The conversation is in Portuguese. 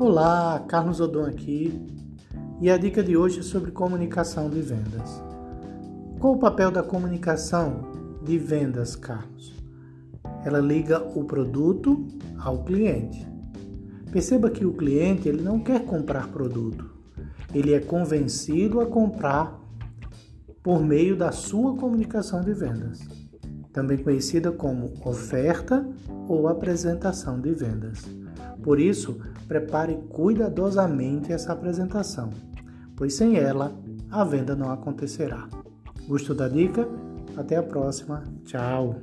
Olá, Carlos Odon aqui. E a dica de hoje é sobre comunicação de vendas. Qual o papel da comunicação de vendas, Carlos? Ela liga o produto ao cliente. Perceba que o cliente ele não quer comprar produto. Ele é convencido a comprar por meio da sua comunicação de vendas, também conhecida como oferta ou apresentação de vendas. Por isso, prepare cuidadosamente essa apresentação, pois sem ela a venda não acontecerá. Gostou da dica? Até a próxima. Tchau!